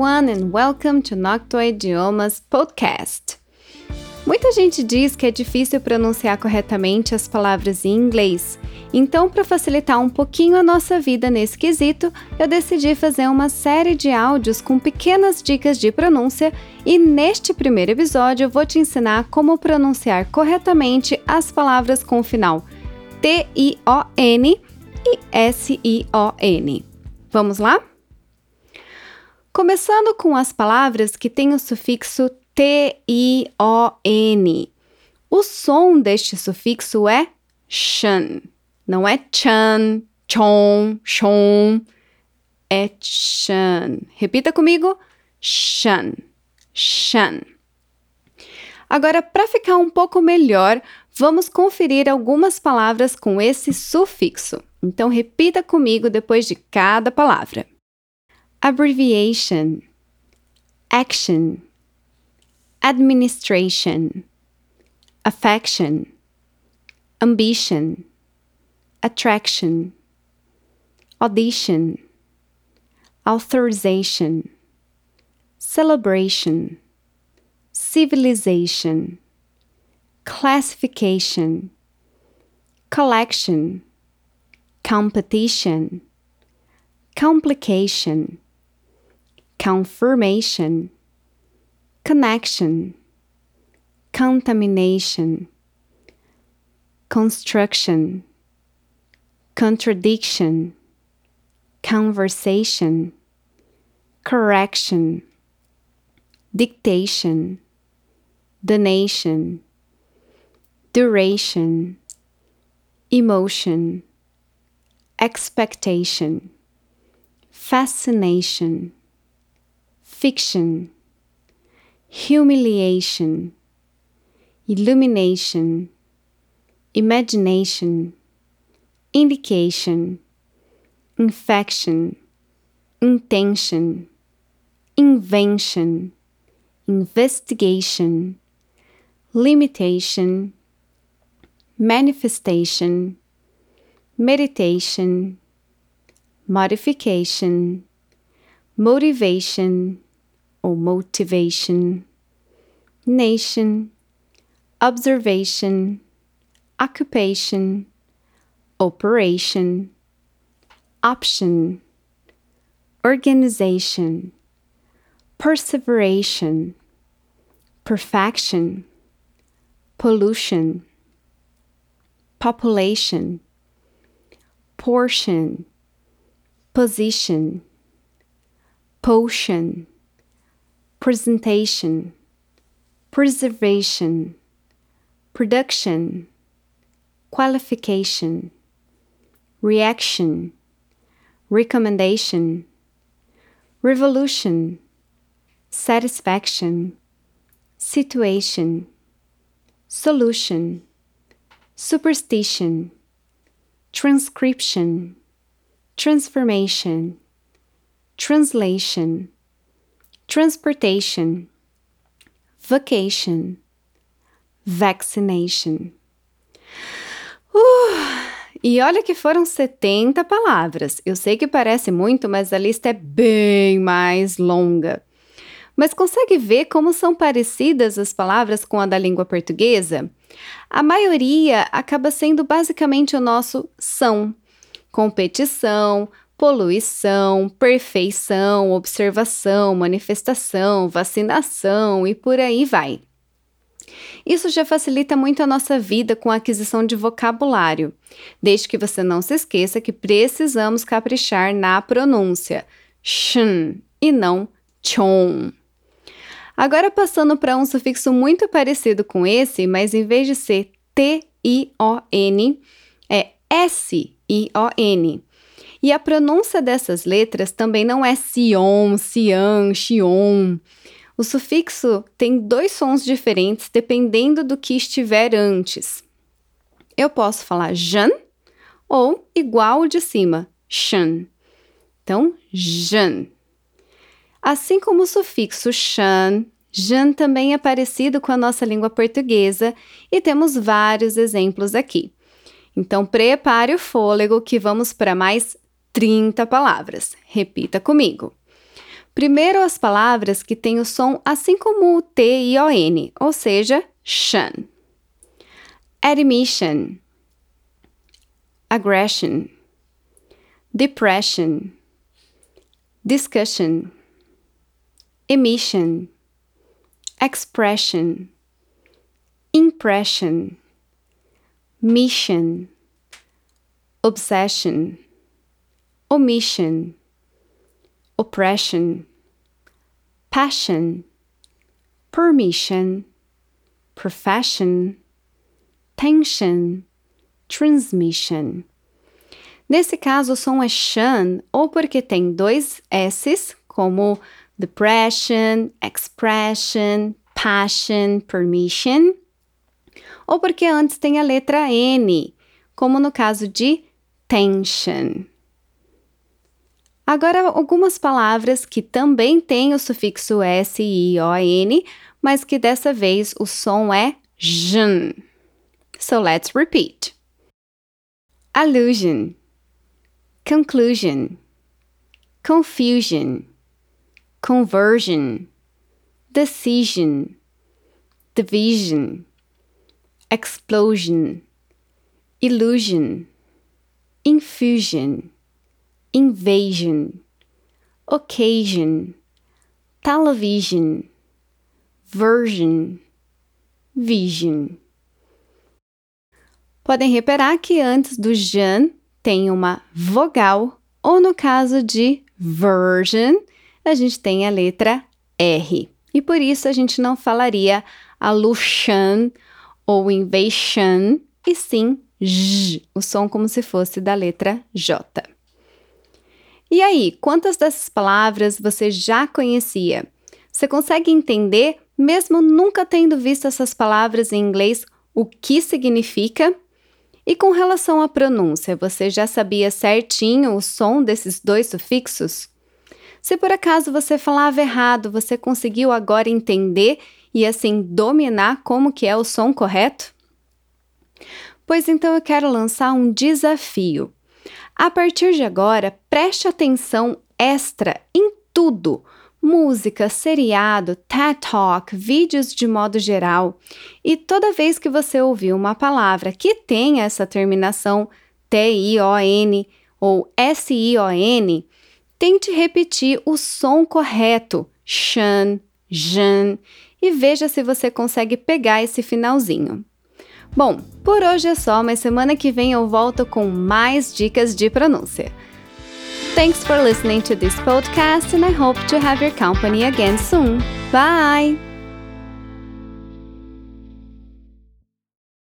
everyone, and welcome to Noctua Idiomas Podcast. Muita gente diz que é difícil pronunciar corretamente as palavras em inglês, então, para facilitar um pouquinho a nossa vida nesse quesito, eu decidi fazer uma série de áudios com pequenas dicas de pronúncia e neste primeiro episódio eu vou te ensinar como pronunciar corretamente as palavras com o final T-I-O-N e S-I-O-N. Vamos lá? Começando com as palavras que têm o sufixo T-I-O-N. O som deste sufixo é shan, não é chan, chon, shon, é chan. Repita comigo: shan, shan. Agora, para ficar um pouco melhor, vamos conferir algumas palavras com esse sufixo. Então, repita comigo depois de cada palavra: abbreviation, action, administration, affection, ambition, attraction, audition, authorization, celebration, civilization, classification, collection, competition, complication, confirmation, connection, contamination, construction, contradiction, conversation, correction, dictation, donation, duration, emotion, expectation, fascination, fiction, humiliation, illumination, imagination, indication, infection, intention, invention, investigation, limitation, manifestation, meditation, modification, motivation or motivation, nation, observation, occupation, operation, option, organization, perseveration, perfection, pollution, population, portion, position, potion, presentation, preservation, production, qualification, reaction, recommendation, revolution, satisfaction, situation, solution, superstition, transcription, transformation, translation, transportation, vacation, vaccination. Uh, e olha que foram 70 palavras. Eu sei que parece muito, mas a lista é bem mais longa. Mas consegue ver como são parecidas as palavras com a da língua portuguesa? A maioria acaba sendo basicamente o nosso são. Competição, poluição, perfeição, observação, manifestação, vacinação e por aí vai. Isso já facilita muito a nossa vida com a aquisição de vocabulário, desde que você não se esqueça que precisamos caprichar na pronúncia shin e não chon. Agora passando para um sufixo muito parecido com esse, mas em vez de ser T-I-O-N, é S-I-O-N. E a pronúncia dessas letras também não é Sion, Cian, Xion. O sufixo tem dois sons diferentes dependendo do que estiver antes. Eu posso falar Jan ou igual o de cima, Shan. Então, Jan. Assim como o sufixo Shan, Jan também é parecido com a nossa língua portuguesa e temos vários exemplos aqui. Então, prepare o fôlego que vamos para mais 30 palavras. Repita comigo. Primeiro as palavras que têm o som assim como o T e o N, ou seja, shan. Admission, aggression, depression, discussion, emission, expression, impression, mission, obsession, omission, oppression, passion, permission, profession, tension, transmission. Nesse caso, o som é shan, ou porque tem dois S's, como depression, expression, passion, permission, ou porque antes tem a letra N, como no caso de tension. Agora, algumas palavras que também têm o sufixo S, I, O, N, mas que dessa vez o som é jn. So let's repeat. Allusion, conclusion, confusion, conversion, decision, division, explosion, illusion, infusion, invasion, occasion, television, version, vision. Podem reparar que antes do Jan tem uma vogal, ou no caso de version, a gente tem a letra R. E por isso a gente não falaria aluxan ou invasion, e sim J, o som como se fosse da letra J. E aí, quantas dessas palavras você já conhecia? Você consegue entender, mesmo nunca tendo visto essas palavras em inglês, o que significa? E com relação à pronúncia, você já sabia certinho o som desses dois sufixos? Se por acaso você falava errado, você conseguiu agora entender e assim dominar como que é o som correto? Pois então eu quero lançar um desafio. A partir de agora, preste atenção extra em tudo. Música, seriado, TED Talk, vídeos de modo geral. E toda vez que você ouvir uma palavra que tenha essa terminação T-I-O-N ou S-I-O-N, tente repetir o som correto, shan, jan, e veja se você consegue pegar esse finalzinho. Bom, por hoje é só, mas semana que vem eu volto com mais dicas de pronúncia. Thanks for listening to this podcast and I hope to have your company again soon. Bye!